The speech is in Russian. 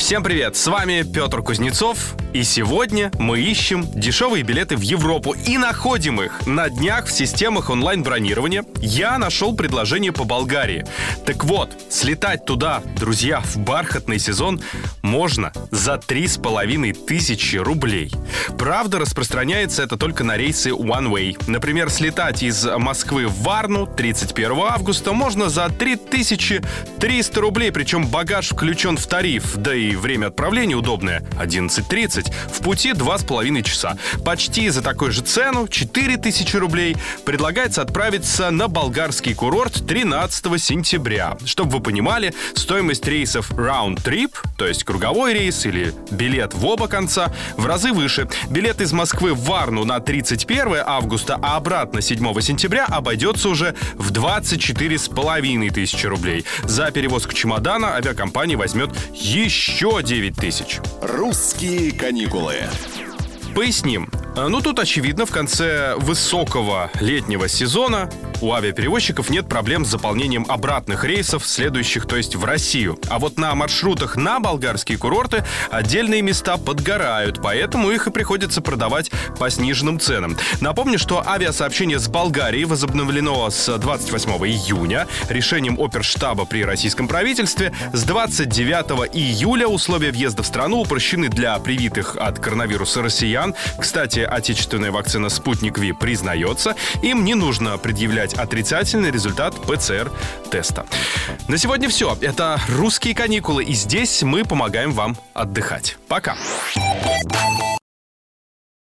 Всем привет, с вами Петр Кузнецов, и сегодня мы ищем дешевые билеты в Европу и находим их. На днях в системах онлайн-бронирования я нашел предложение по Болгарии. Так вот, слетать туда, друзья, в бархатный сезон можно за три с половиной тысячи рублей. Правда, распространяется это только на рейсы One Way. Например, слетать из Москвы в Варну 31 августа можно за 3300 рублей, причем багаж включен в тариф, да и время отправления удобное — 11.30. В пути 2,5 часа. Почти за такую же цену, 4000 рублей, предлагается отправиться на болгарский курорт 13 сентября. Чтобы вы понимали, стоимость рейсов Round Trip, то есть круговой рейс или билет в оба конца, в разы выше. Билет из Москвы в Варну на 31 августа, а обратно 7 сентября обойдется уже в 24,5 тысячи рублей. За перевозку чемодана авиакомпания возьмет еще 9 тысяч. «Русские каникулы». Поясним. Ну, тут, очевидно, в конце высокого летнего сезона у авиаперевозчиков нет проблем с заполнением обратных рейсов, следующих, то есть в Россию. А вот на маршрутах на болгарские курорты отдельные места подгорают, поэтому их и приходится продавать по сниженным ценам. Напомню, что авиасообщение с Болгарией возобновлено с 28 июня решением оперштаба при российском правительстве. С 29 июля условия въезда в страну упрощены для привитых от коронавируса россиян. Кстати, отечественная вакцина «Спутник Ви» признается. Им не нужно предъявлять отрицательный результат ПЦР-теста. На сегодня все. Это «Русские каникулы», и здесь мы помогаем вам отдыхать. Пока.